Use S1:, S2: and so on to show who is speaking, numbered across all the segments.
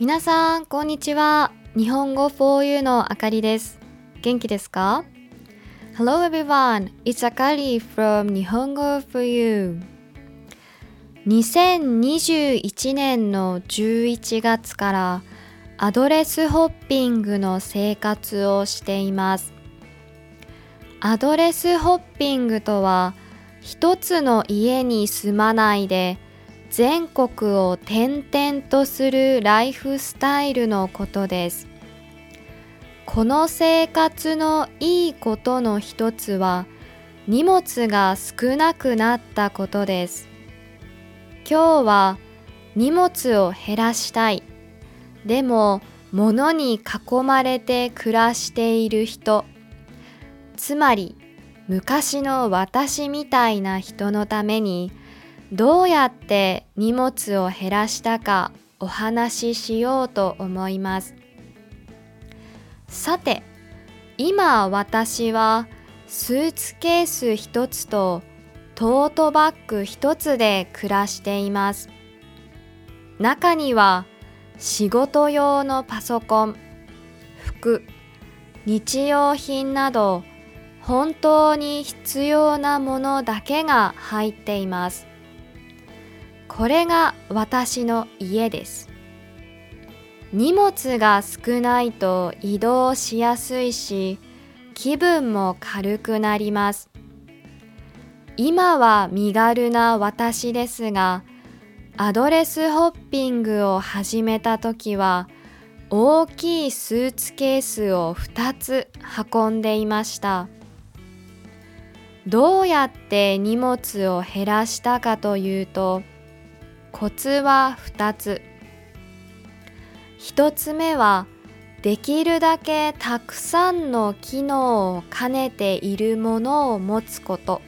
S1: 皆さん、こんにちは。日本語 4U のあかりです。元気ですか ?Hello everyone, it's Akari from 日本語 4U。2021年の11月からアドレスホッピングの生活をしています。アドレスホッピングとは一つの家に住まないで全国を転々とするライフスタイルのことです。この生活のいいことの一つは荷物が少なくなったことです。今日は荷物を減らしたい。でも物に囲まれて暮らしている人。つまり昔の私みたいな人のためにどうやって荷物を減らしたかお話ししようと思います。さて、今私はスーツケース一つとトートバッグ一つで暮らしています。中には仕事用のパソコン、服、日用品など本当に必要なものだけが入っています。これが私の家です。荷物が少ないと移動しやすいし、気分も軽くなります。今は身軽な私ですが、アドレスホッピングを始めた時は、大きいスーツケースを2つ運んでいました。どうやって荷物を減らしたかというと、コツは2つ。1つ目はできるだけたくさんの機能を兼ねているものを持つこと。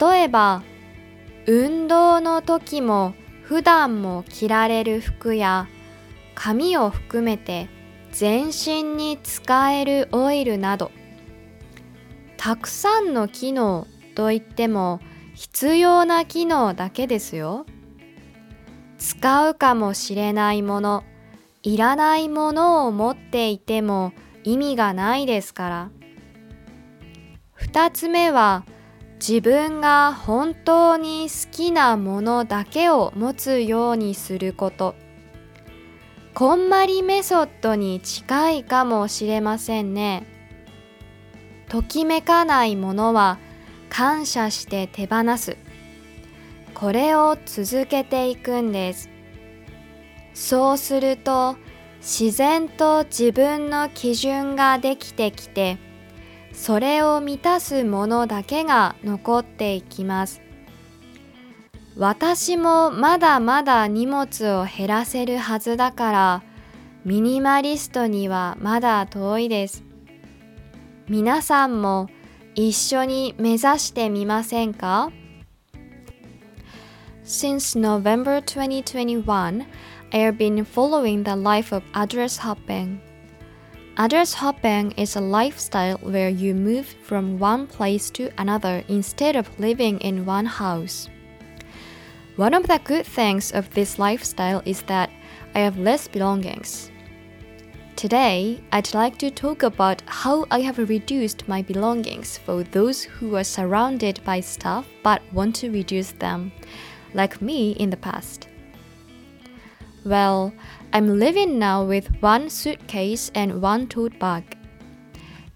S1: 例えば運動の時も普段も着られる服や髪を含めて全身に使えるオイルなど。たくさんの機能といっても必要な機能だけですよ。使うかもしれないもの、いらないものを持っていても意味がないですから。二つ目は自分が本当に好きなものだけを持つようにすること。こんまりメソッドに近いかもしれませんね。ときめかないものは感謝して手放す。これを続けていくんです。そうすると自然と自分の基準ができてきてそれを満たすものだけが残っていきます。私もまだまだ荷物を減らせるはずだからミニマリストにはまだ遠いです。皆さんも一緒に目指してみませんか
S2: Since November 2021, I have been following the life of address hopping. Address hopping is a lifestyle where you move from one place to another instead of living in one house. One of the good things of this lifestyle is that I have less belongings. Today, I'd like to talk about how I have reduced my belongings for those who are surrounded by stuff but want to reduce them, like me in the past. Well, I'm living now with one suitcase and one tote bag.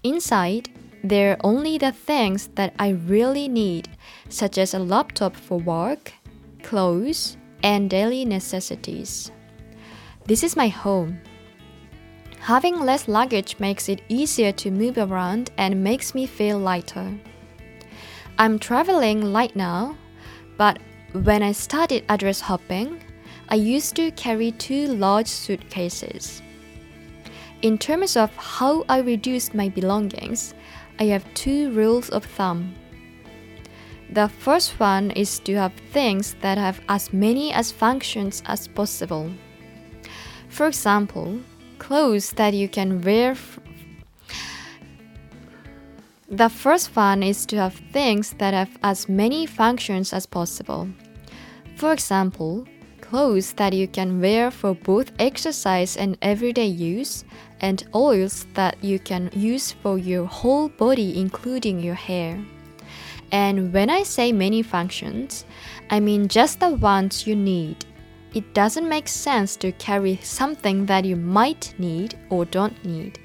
S2: Inside, there are only the things that I really need, such as a laptop for work, clothes, and daily necessities. This is my home. Having less luggage makes it easier to move around and makes me feel lighter. I'm traveling light now, but when I started address hopping, I used to carry two large suitcases. In terms of how I reduced my belongings, I have two rules of thumb. The first one is to have things that have as many as functions as possible. For example, clothes that you can wear. the first one is to have things that have as many functions as possible. For example,
S1: clothes that you can wear for both exercise and everyday use, and oils that you can use for your whole body, including your hair. And when I say many functions, I mean just the ones you need. It doesn't make sense to carry something that you might need or don't need.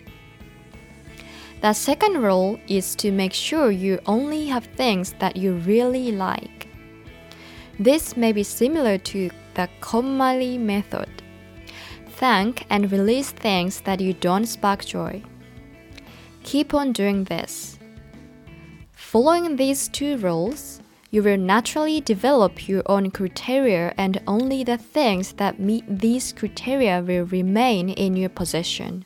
S1: The second rule is to make sure you only have things that you really like. This may be similar to the Komali method. Thank and release things that you don't spark joy. Keep on doing this. Following these two rules, you will naturally develop your own criteria, and only the things that meet these criteria will remain in your possession.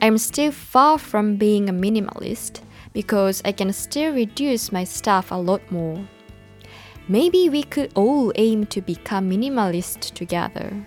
S1: I'm still far from being a minimalist because I can still reduce my stuff a lot more. Maybe we could all aim to become minimalist together.